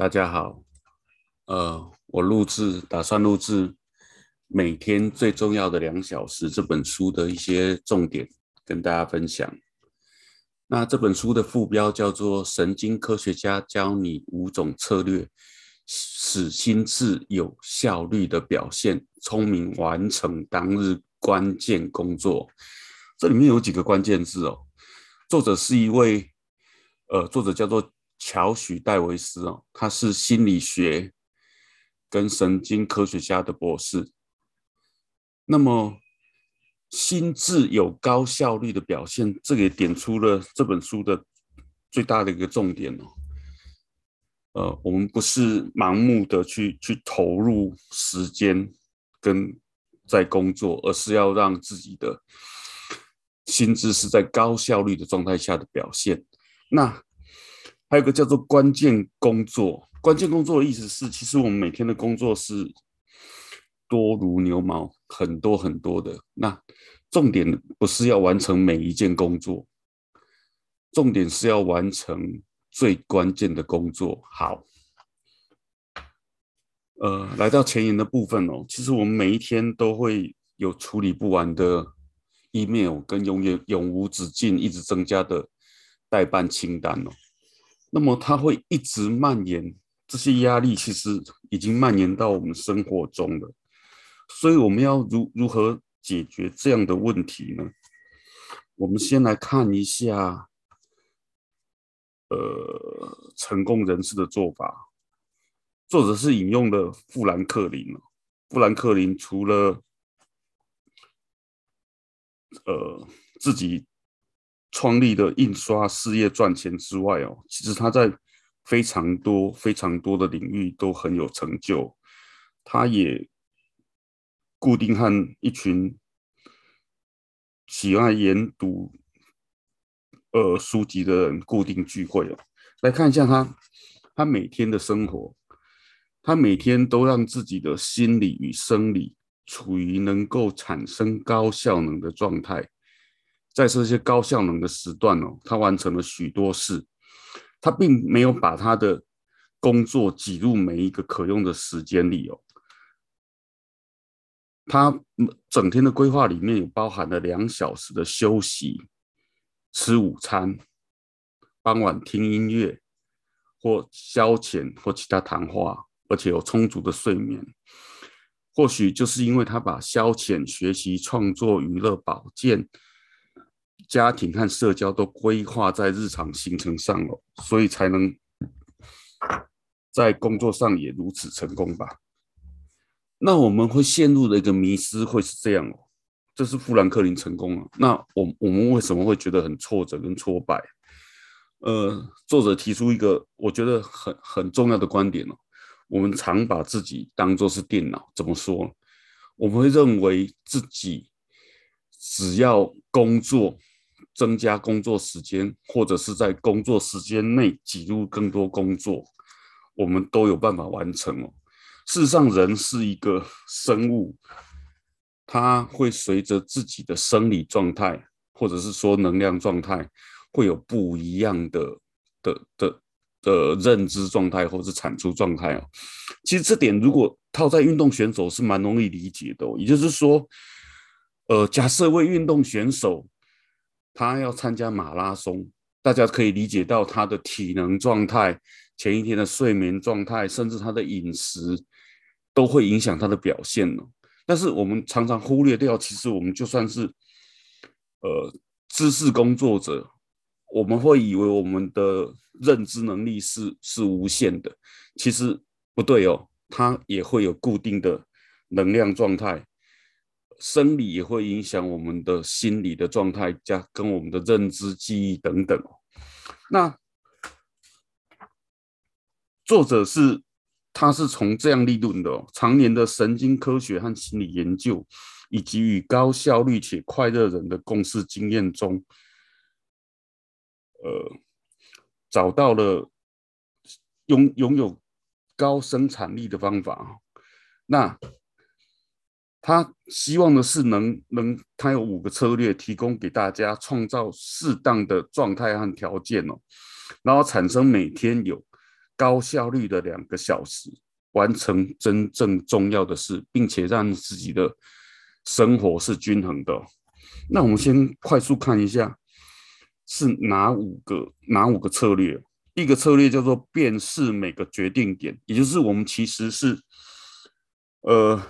大家好，呃，我录制打算录制每天最重要的两小时这本书的一些重点跟大家分享。那这本书的副标叫做《神经科学家教你五种策略，使心智有效率的表现，聪明完成当日关键工作》。这里面有几个关键字哦。作者是一位，呃，作者叫做。乔许戴维斯哦，他是心理学跟神经科学家的博士。那么，心智有高效率的表现，这个也点出了这本书的最大的一个重点哦。呃，我们不是盲目的去去投入时间跟在工作，而是要让自己的心智是在高效率的状态下的表现。那还有个叫做关键工作，关键工作的意思是，其实我们每天的工作是多如牛毛，很多很多的。那重点不是要完成每一件工作，重点是要完成最关键的工作。好，呃，来到前言的部分哦，其实我们每一天都会有处理不完的 email，跟永远永无止境、一直增加的待办清单哦。那么它会一直蔓延，这些压力其实已经蔓延到我们生活中了。所以我们要如如何解决这样的问题呢？我们先来看一下，呃，成功人士的做法。作者是引用了富兰克林。富兰克林除了呃自己。创立的印刷事业赚钱之外哦，其实他在非常多非常多的领域都很有成就。他也固定和一群喜爱研读呃书籍的人固定聚会哦。来看一下他，他每天的生活，他每天都让自己的心理与生理处于能够产生高效能的状态。在这些高效能的时段哦，他完成了许多事，他并没有把他的工作挤入每一个可用的时间里哦。他整天的规划里面有包含了两小时的休息、吃午餐、傍晚听音乐或消遣或其他谈话，而且有充足的睡眠。或许就是因为他把消遣、学习、创作、娱乐、保健。家庭和社交都规划在日常行程上了，所以才能在工作上也如此成功吧？那我们会陷入的一个迷失会是这样哦，这是富兰克林成功了，那我我们为什么会觉得很挫折跟挫败？呃，作者提出一个我觉得很很重要的观点哦，我们常把自己当做是电脑，怎么说？我们会认为自己只要工作。增加工作时间，或者是在工作时间内挤入更多工作，我们都有办法完成哦。事实上，人是一个生物，它会随着自己的生理状态，或者是说能量状态，会有不一样的的的的认知状态，或是产出状态哦。其实这点如果套在运动选手是蛮容易理解的哦，也就是说，呃，假设为运动选手。他要参加马拉松，大家可以理解到他的体能状态、前一天的睡眠状态，甚至他的饮食，都会影响他的表现了。但是我们常常忽略掉，其实我们就算是呃知识工作者，我们会以为我们的认知能力是是无限的，其实不对哦，他也会有固定的能量状态。生理也会影响我们的心理的状态，加跟我们的认知记忆等等。那作者是，他是从这样立论的，常年的神经科学和心理研究，以及与高效率且快乐人的共事经验中，呃，找到了拥拥有高生产力的方法。那他希望的是能能，他有五个策略提供给大家，创造适当的状态和条件哦，然后产生每天有高效率的两个小时，完成真正重要的事，并且让自己的生活是均衡的。那我们先快速看一下，是哪五个哪五个策略？一个策略叫做辨识每个决定点，也就是我们其实是，呃，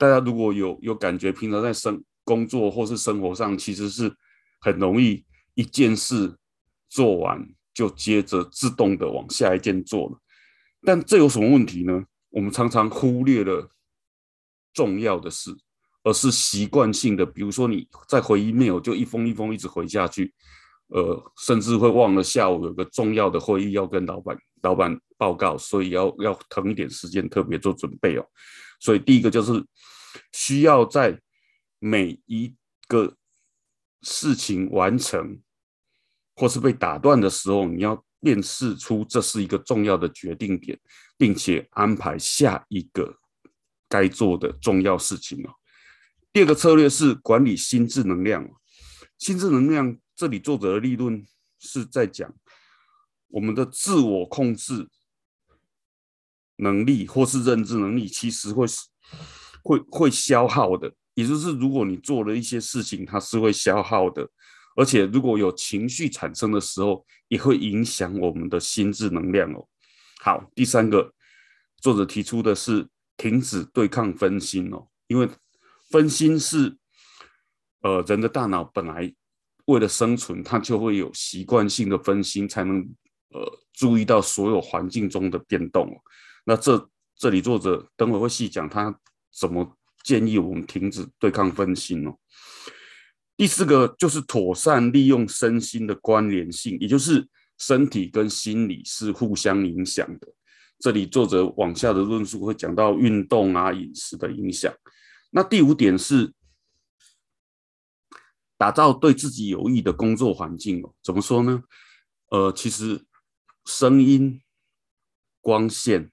大家如果有有感觉，平常在生工作或是生活上，其实是很容易一件事做完就接着自动的往下一件做了。但这有什么问题呢？我们常常忽略了重要的事，而是习惯性的，比如说你在回 email 就一封一封一直回下去。呃，甚至会忘了下午有个重要的会议要跟老板老板报告，所以要要腾一点时间特别做准备哦。所以第一个就是需要在每一个事情完成或是被打断的时候，你要辨识出这是一个重要的决定点，并且安排下一个该做的重要事情哦。第二个策略是管理心智能量，心智能量。这里作者的立论是在讲我们的自我控制能力或是认知能力，其实会会会消耗的。也就是如果你做了一些事情，它是会消耗的，而且如果有情绪产生的时候，也会影响我们的心智能量哦。好，第三个作者提出的是停止对抗分心哦，因为分心是呃人的大脑本来。为了生存，它就会有习惯性的分心，才能呃注意到所有环境中的变动。那这这里作者等会会细讲他怎么建议我们停止对抗分心哦。第四个就是妥善利用身心的关联性，也就是身体跟心理是互相影响的。这里作者往下的论述会讲到运动啊、饮食的影响。那第五点是。打造对自己有益的工作环境哦，怎么说呢？呃，其实声音、光线，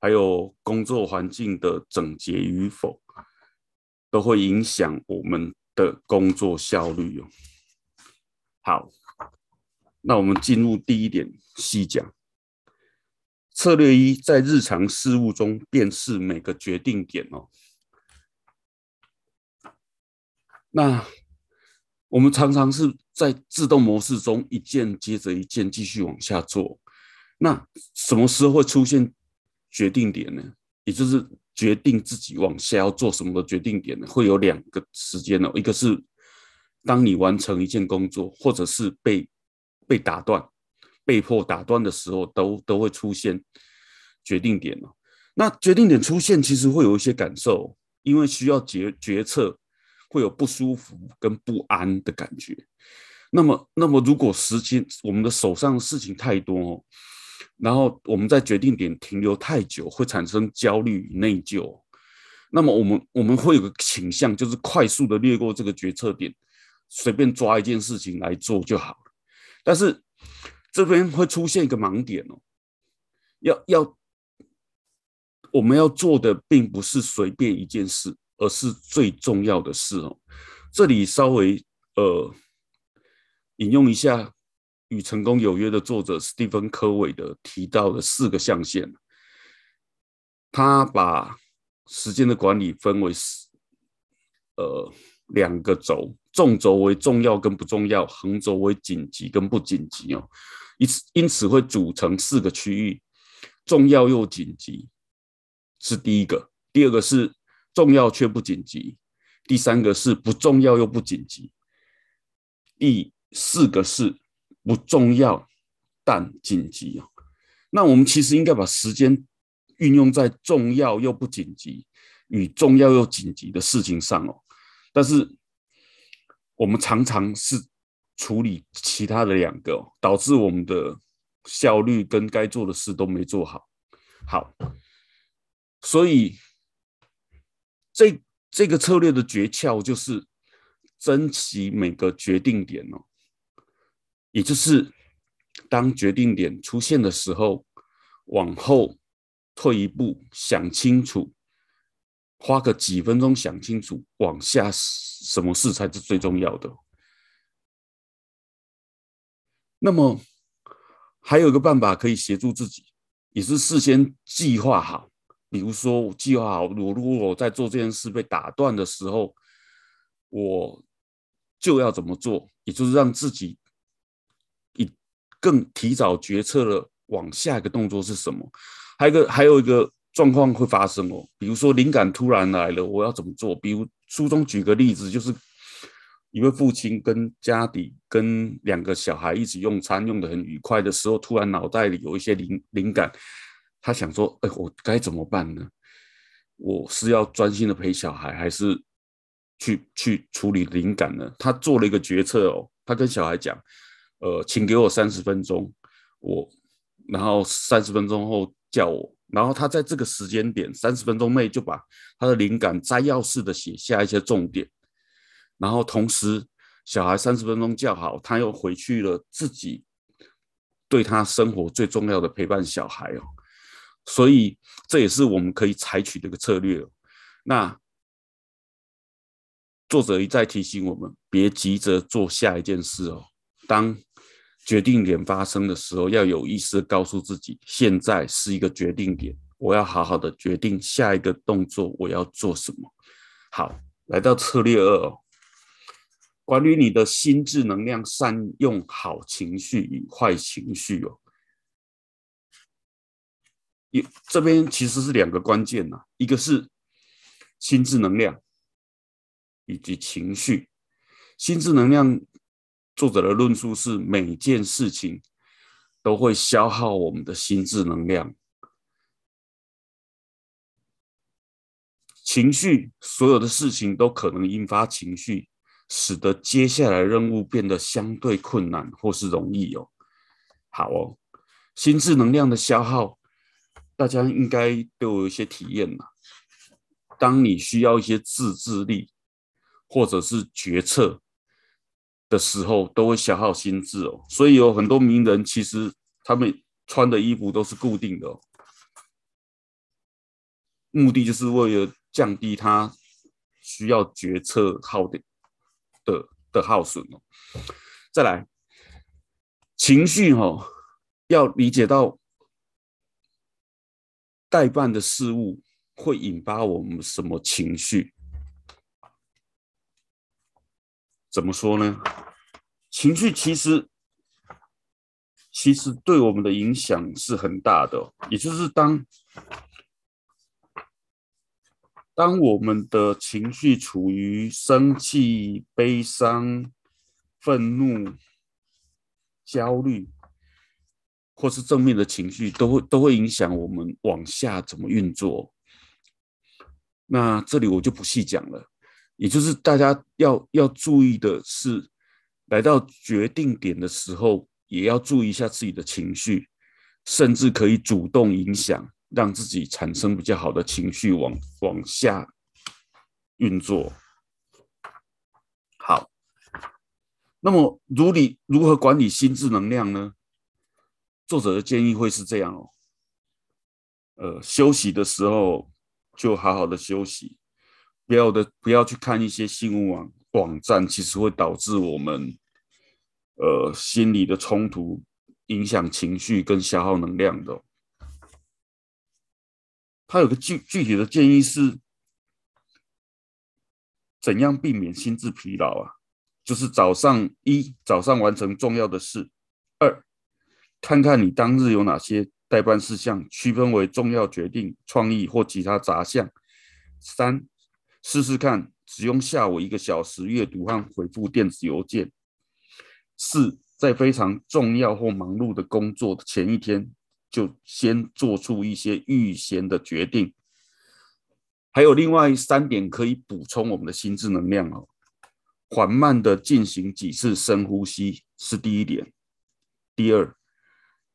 还有工作环境的整洁与否，都会影响我们的工作效率哦。好，那我们进入第一点细讲。策略一，在日常事务中辨识每个决定点哦。那我们常常是在自动模式中一件接着一件继续往下做，那什么时候会出现决定点呢？也就是决定自己往下要做什么的决定点呢？会有两个时间哦，一个是当你完成一件工作，或者是被被打断、被迫打断的时候，都都会出现决定点哦。那决定点出现，其实会有一些感受，因为需要决决策。会有不舒服跟不安的感觉。那么，那么如果时间我们的手上事情太多哦，然后我们在决定点停留太久，会产生焦虑与内疚。那么，我们我们会有个倾向，就是快速的略过这个决策点，随便抓一件事情来做就好了。但是这边会出现一个盲点哦，要要我们要做的并不是随便一件事。而是最重要的事哦。这里稍微呃引用一下《与成功有约》的作者史蒂芬·科维的提到的四个象限。他把时间的管理分为呃两个轴，纵轴为重要跟不重要，横轴为紧急跟不紧急哦。因此因此会组成四个区域：重要又紧急是第一个，第二个是。重要却不紧急，第三个是不重要又不紧急，第四个是不重要但紧急。那我们其实应该把时间运用在重要又不紧急与重要又紧急的事情上哦。但是我们常常是处理其他的两个，导致我们的效率跟该做的事都没做好。好，所以。这这个策略的诀窍就是珍惜每个决定点哦，也就是当决定点出现的时候，往后退一步，想清楚，花个几分钟想清楚，往下什么事才是最重要的。那么还有个办法可以协助自己，也是事先计划好。比如说，我计划好，我如果我在做这件事被打断的时候，我就要怎么做，也就是让自己以更提早决策了，往下一个动作是什么。还有一个，还有一个状况会发生哦，比如说灵感突然来了，我要怎么做？比如书中举个例子，就是一位父亲跟家里跟两个小孩一起用餐，用得很愉快的时候，突然脑袋里有一些灵灵感。他想说：“哎，我该怎么办呢？我是要专心的陪小孩，还是去去处理灵感呢？”他做了一个决策哦，他跟小孩讲：“呃，请给我三十分钟，我然后三十分钟后叫我。”然后他在这个时间点三十分钟内就把他的灵感摘要式的写下一些重点，然后同时小孩三十分钟叫好，他又回去了自己对他生活最重要的陪伴小孩哦。所以这也是我们可以采取的一个策略。那作者一再提醒我们，别急着做下一件事哦。当决定点发生的时候，要有意识地告诉自己，现在是一个决定点，我要好好的决定下一个动作我要做什么。好，来到策略二哦，管理你的心智能量，善用好情绪与坏情绪哦。这边其实是两个关键呐，一个是心智能量以及情绪。心智能量，作者的论述是每件事情都会消耗我们的心智能量。情绪，所有的事情都可能引发情绪，使得接下来任务变得相对困难或是容易哦。好哦，心智能量的消耗。大家应该都有一些体验嘛。当你需要一些自制力或者是决策的时候，都会消耗心智哦。所以有很多名人，其实他们穿的衣服都是固定的哦，目的就是为了降低他需要决策耗的的的耗损哦。再来，情绪哦，要理解到。代办的事物会引发我们什么情绪？怎么说呢？情绪其实其实对我们的影响是很大的，也就是当当我们的情绪处于生气、悲伤、愤怒、焦虑。或是正面的情绪都会都会影响我们往下怎么运作。那这里我就不细讲了。也就是大家要要注意的是，来到决定点的时候，也要注意一下自己的情绪，甚至可以主动影响，让自己产生比较好的情绪往往下运作。好，那么如你如何管理心智能量呢？作者的建议会是这样哦，呃，休息的时候就好好的休息，不要的不要去看一些新闻网网站，其实会导致我们呃心理的冲突，影响情绪跟消耗能量的。他有个具具体的建议是，怎样避免心智疲劳啊？就是早上一早上完成重要的事，二。看看你当日有哪些待办事项，区分为重要决定、创意或其他杂项。三，试试看只用下午一个小时阅读和回复电子邮件。四，在非常重要或忙碌的工作的前一天，就先做出一些预先的决定。还有另外三点可以补充我们的心智能量哦。缓慢的进行几次深呼吸是第一点。第二。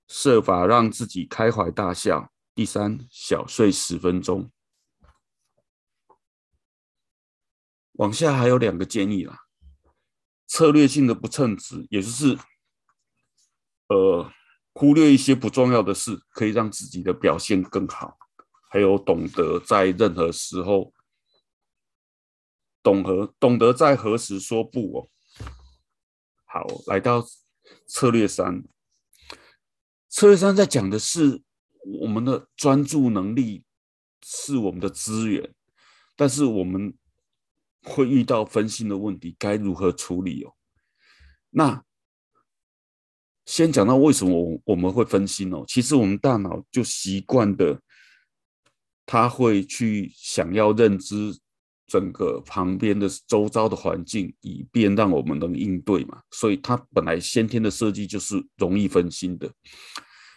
设法让自己开怀大笑。第三，小睡十分钟。往下还有两个建议啦，策略性的不称职，也就是呃忽略一些不重要的事，可以让自己的表现更好。还有懂得在任何时候，懂得懂得在何时说不哦。好，来到策略三。策略三在讲的是我们的专注能力是我们的资源，但是我们会遇到分心的问题，该如何处理哦？那先讲到为什么我我们会分心哦？其实我们大脑就习惯的，他会去想要认知。整个旁边的周遭的环境，以便让我们能应对嘛，所以它本来先天的设计就是容易分心的。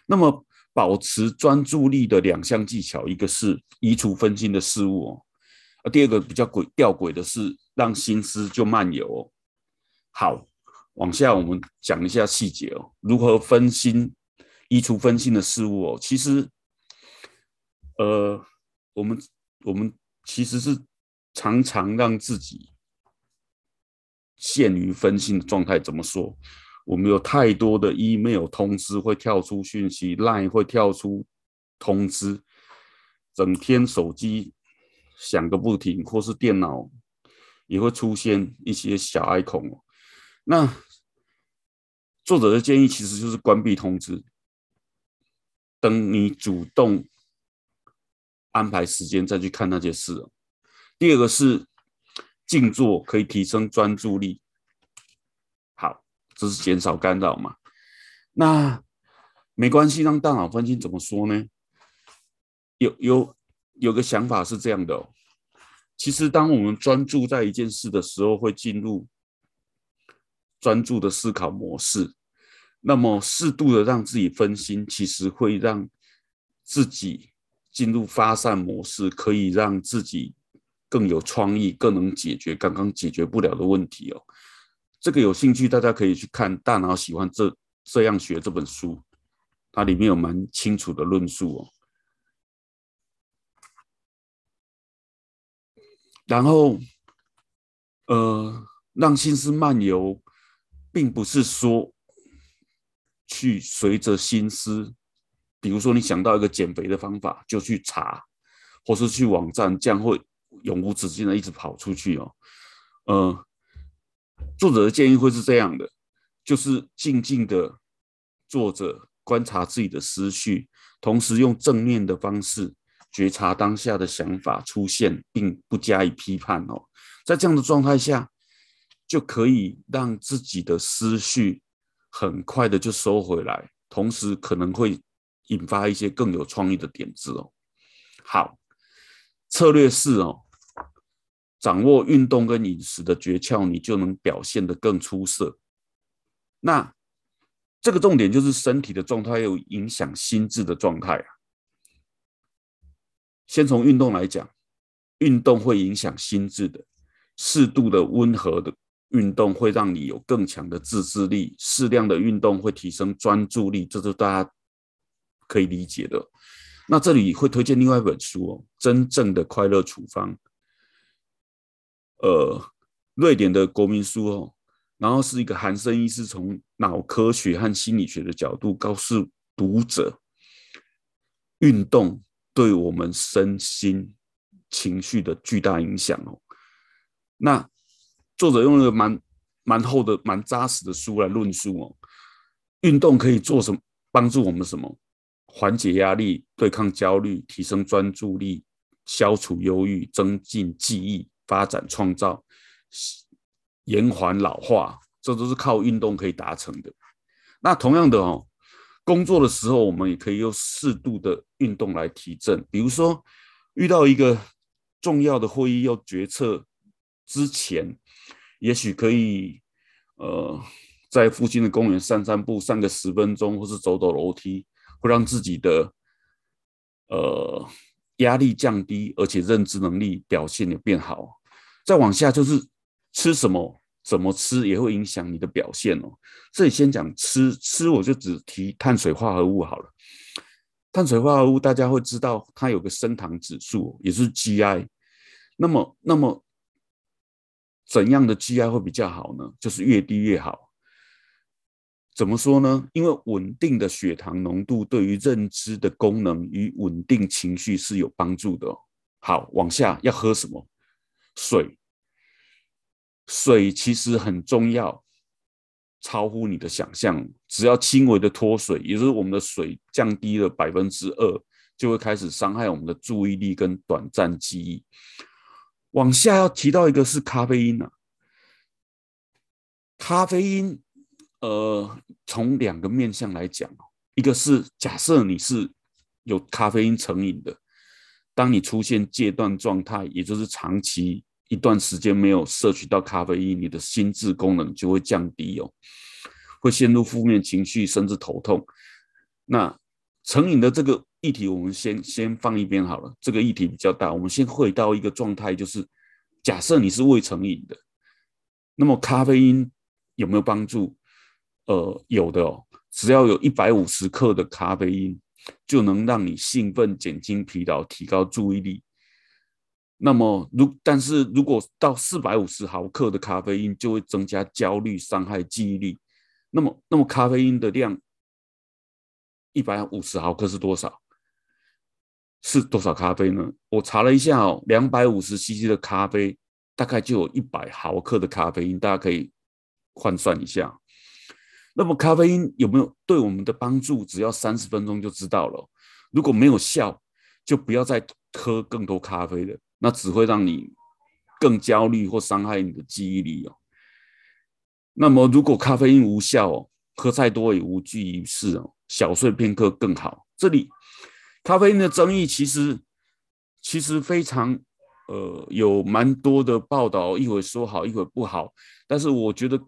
那么保持专注力的两项技巧，一个是移除分心的事物哦，第二个比较诡吊诡的是让心思就漫游哦。好，往下我们讲一下细节哦，如何分心、移除分心的事物哦。其实，呃，我们我们其实是。常常让自己陷于分心的状态。怎么说？我们有太多的 email 通知会跳出讯息，line 会跳出通知，整天手机响个不停，或是电脑也会出现一些小 icon。那作者的建议其实就是关闭通知，等你主动安排时间再去看那件事。第二个是静坐，可以提升专注力。好，这是减少干扰嘛？那没关系，让大脑分心怎么说呢？有有有个想法是这样的。其实，当我们专注在一件事的时候，会进入专注的思考模式。那么，适度的让自己分心，其实会让自己进入发散模式，可以让自己。更有创意，更能解决刚刚解决不了的问题哦。这个有兴趣，大家可以去看《大脑喜欢这这样学》这本书，它里面有蛮清楚的论述哦。然后，呃，让心思漫游，并不是说去随着心思，比如说你想到一个减肥的方法，就去查，或是去网站，这样会。永无止境的一直跑出去哦，呃，作者的建议会是这样的，就是静静的坐着观察自己的思绪，同时用正面的方式觉察当下的想法出现，并不加以批判哦。在这样的状态下，就可以让自己的思绪很快的就收回来，同时可能会引发一些更有创意的点子哦。好。策略四哦，掌握运动跟饮食的诀窍，你就能表现得更出色。那这个重点就是身体的状态有影响心智的状态啊。先从运动来讲，运动会影响心智的，适度的温和的运动会让你有更强的自制力，适量的运动会提升专注力，这是大家可以理解的。那这里会推荐另外一本书哦，《真正的快乐处方》，呃，瑞典的国民书哦，然后是一个韩生医师从脑科学和心理学的角度告诉读者，运动对我们身心情绪的巨大影响哦。那作者用了蛮蛮厚的、蛮扎实的书来论述哦，运动可以做什么，帮助我们什么？缓解压力、对抗焦虑、提升专注力、消除忧郁、增进记忆、发展创造、延缓老化，这都是靠运动可以达成的。那同样的哦，工作的时候，我们也可以用适度的运动来提振。比如说，遇到一个重要的会议要决策之前，也许可以呃，在附近的公园散散步，散个十分钟，或是走走楼梯。会让自己的呃压力降低，而且认知能力表现也变好。再往下就是吃什么，怎么吃也会影响你的表现哦。这里先讲吃，吃我就只提碳水化合物好了。碳水化合物大家会知道，它有个升糖指数，也是 GI。那么，那么怎样的 GI 会比较好呢？就是越低越好。怎么说呢？因为稳定的血糖浓度对于认知的功能与稳定情绪是有帮助的。好，往下要喝什么？水。水其实很重要，超乎你的想象。只要轻微的脱水，也就是我们的水降低了百分之二，就会开始伤害我们的注意力跟短暂记忆。往下要提到一个是咖啡因啊，咖啡因，呃，从两个面向来讲，一个是假设你是有咖啡因成瘾的，当你出现戒断状态，也就是长期一段时间没有摄取到咖啡因，你的心智功能就会降低哦，会陷入负面情绪，甚至头痛。那成瘾的这个。议题我们先先放一边好了，这个议题比较大。我们先回到一个状态，就是假设你是未成瘾的，那么咖啡因有没有帮助？呃，有的哦，只要有一百五十克的咖啡因，就能让你兴奋、减轻疲劳、提高注意力。那么如但是如果到四百五十毫克的咖啡因，就会增加焦虑、伤害记忆力。那么那么咖啡因的量一百五十毫克是多少？是多少咖啡呢？我查了一下哦，两百五十 CC 的咖啡大概就有一百毫克的咖啡因，大家可以换算一下。那么咖啡因有没有对我们的帮助？只要三十分钟就知道了。如果没有效，就不要再喝更多咖啡了，那只会让你更焦虑或伤害你的记忆力哦。那么如果咖啡因无效哦，喝再多也无济于事哦，小睡片刻更好。这里。咖啡因的争议其实其实非常呃有蛮多的报道，一会说好，一会不好。但是我觉得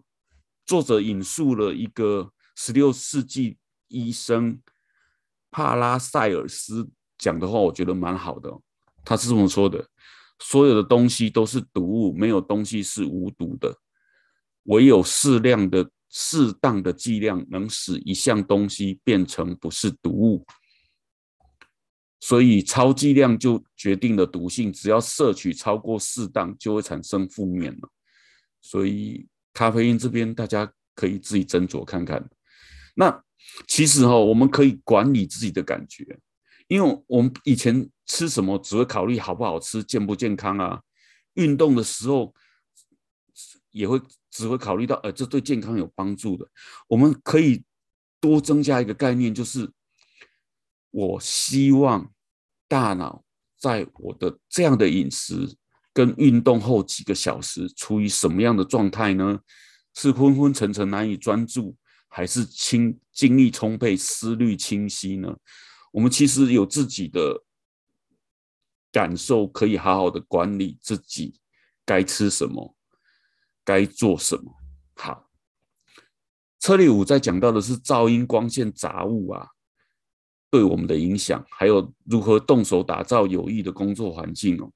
作者引述了一个十六世纪医生帕拉塞尔斯讲的话，我觉得蛮好的。他是这么说的：所有的东西都是毒物，没有东西是无毒的，唯有适量的、适当的剂量能使一项东西变成不是毒物。所以超剂量就决定了毒性，只要摄取超过适当，就会产生负面了。所以咖啡因这边大家可以自己斟酌看看。那其实哈，我们可以管理自己的感觉，因为我们以前吃什么只会考虑好不好吃、健不健康啊。运动的时候也会只会考虑到，呃，这对健康有帮助的。我们可以多增加一个概念，就是我希望。大脑在我的这样的饮食跟运动后几个小时处于什么样的状态呢？是昏昏沉沉难以专注，还是清精力充沛、思虑清晰呢？我们其实有自己的感受，可以好好的管理自己该吃什么，该做什么。好，车里五在讲到的是噪音、光线、杂物啊。对我们的影响，还有如何动手打造有益的工作环境哦。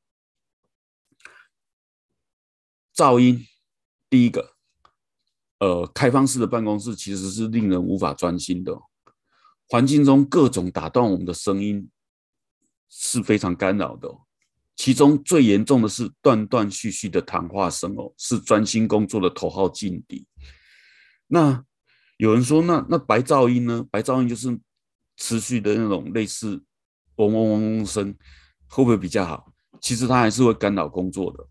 噪音，第一个，呃，开放式的办公室其实是令人无法专心的。环境中各种打断我们的声音是非常干扰的。其中最严重的是断断续续的谈话声哦，是专心工作的头号劲敌。那有人说，那那白噪音呢？白噪音就是。持续的那种类似嗡嗡嗡嗡声，会不会比较好？其实它还是会干扰工作的。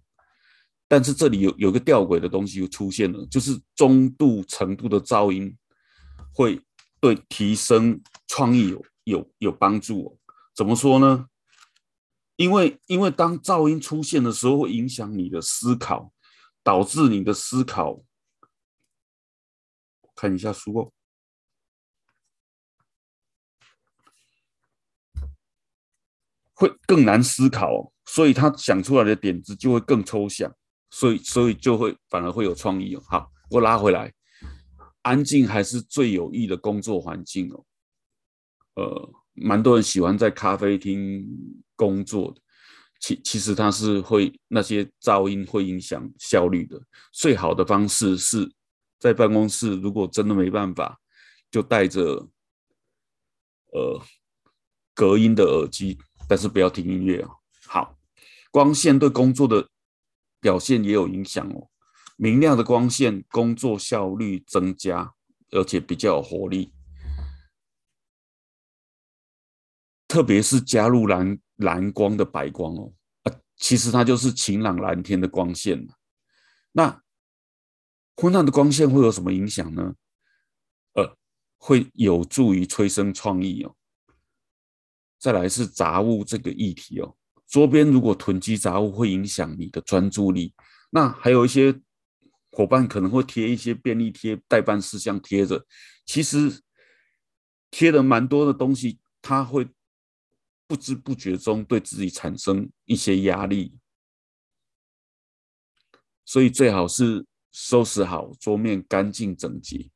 但是这里有有个吊诡的东西又出现了，就是中度程度的噪音会对提升创意有有有帮助哦。怎么说呢？因为因为当噪音出现的时候，会影响你的思考，导致你的思考。看一下书哦。会更难思考，所以他想出来的点子就会更抽象，所以所以就会反而会有创意哦。好，我拉回来，安静还是最有益的工作环境哦。呃，蛮多人喜欢在咖啡厅工作的，其其实它是会那些噪音会影响效率的。最好的方式是在办公室，如果真的没办法，就带着呃隔音的耳机。但是不要听音乐哦。好，光线对工作的表现也有影响哦。明亮的光线，工作效率增加，而且比较有活力。特别是加入蓝蓝光的白光哦，啊，其实它就是晴朗蓝天的光线。那昏暗的光线会有什么影响呢？呃，会有助于催生创意哦。再来是杂物这个议题哦，桌边如果囤积杂物，会影响你的专注力。那还有一些伙伴可能会贴一些便利贴、待办事项贴着，其实贴的蛮多的东西，它会不知不觉中对自己产生一些压力。所以最好是收拾好桌面，干净整洁。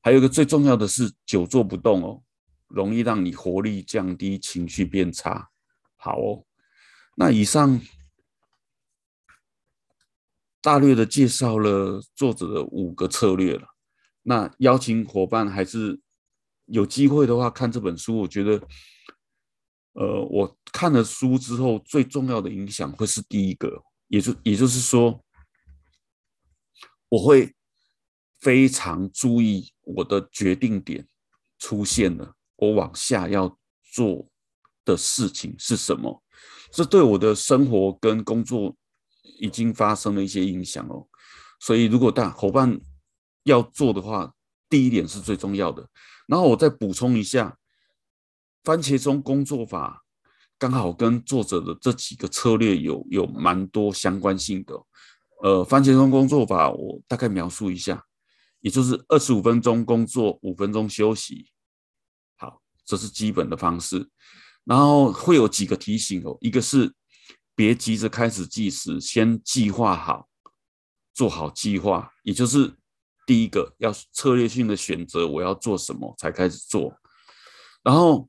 还有一个最重要的是，久坐不动哦，容易让你活力降低，情绪变差。好哦，那以上大略的介绍了作者的五个策略了。那邀请伙伴还是有机会的话看这本书，我觉得，呃，我看了书之后最重要的影响会是第一个，也就也就是说。我会非常注意我的决定点出现了，我往下要做的事情是什么？这对我的生活跟工作已经发生了一些影响哦。所以，如果大伙伴要做的话，第一点是最重要的。然后我再补充一下，番茄钟工作法刚好跟作者的这几个策略有有蛮多相关性的。呃，番茄钟工作法我大概描述一下，也就是二十五分钟工作，五分钟休息。好，这是基本的方式。然后会有几个提醒哦，一个是别急着开始计时，先计划好，做好计划。也就是第一个要策略性的选择我要做什么才开始做。然后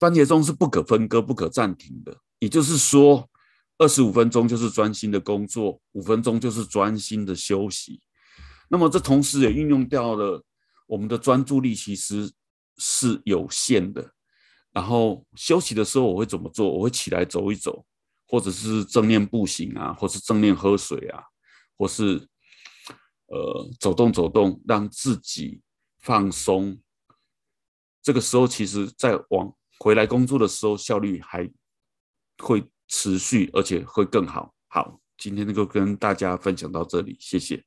番茄钟是不可分割、不可暂停的，也就是说。二十五分钟就是专心的工作，五分钟就是专心的休息。那么这同时也运用掉了我们的专注力其实是有限的。然后休息的时候我会怎么做？我会起来走一走，或者是正念步行啊，或是正念喝水啊，或是呃走动走动，让自己放松。这个时候其实在往回来工作的时候效率还会持续，而且会更好。好，今天就跟大家分享到这里，谢谢。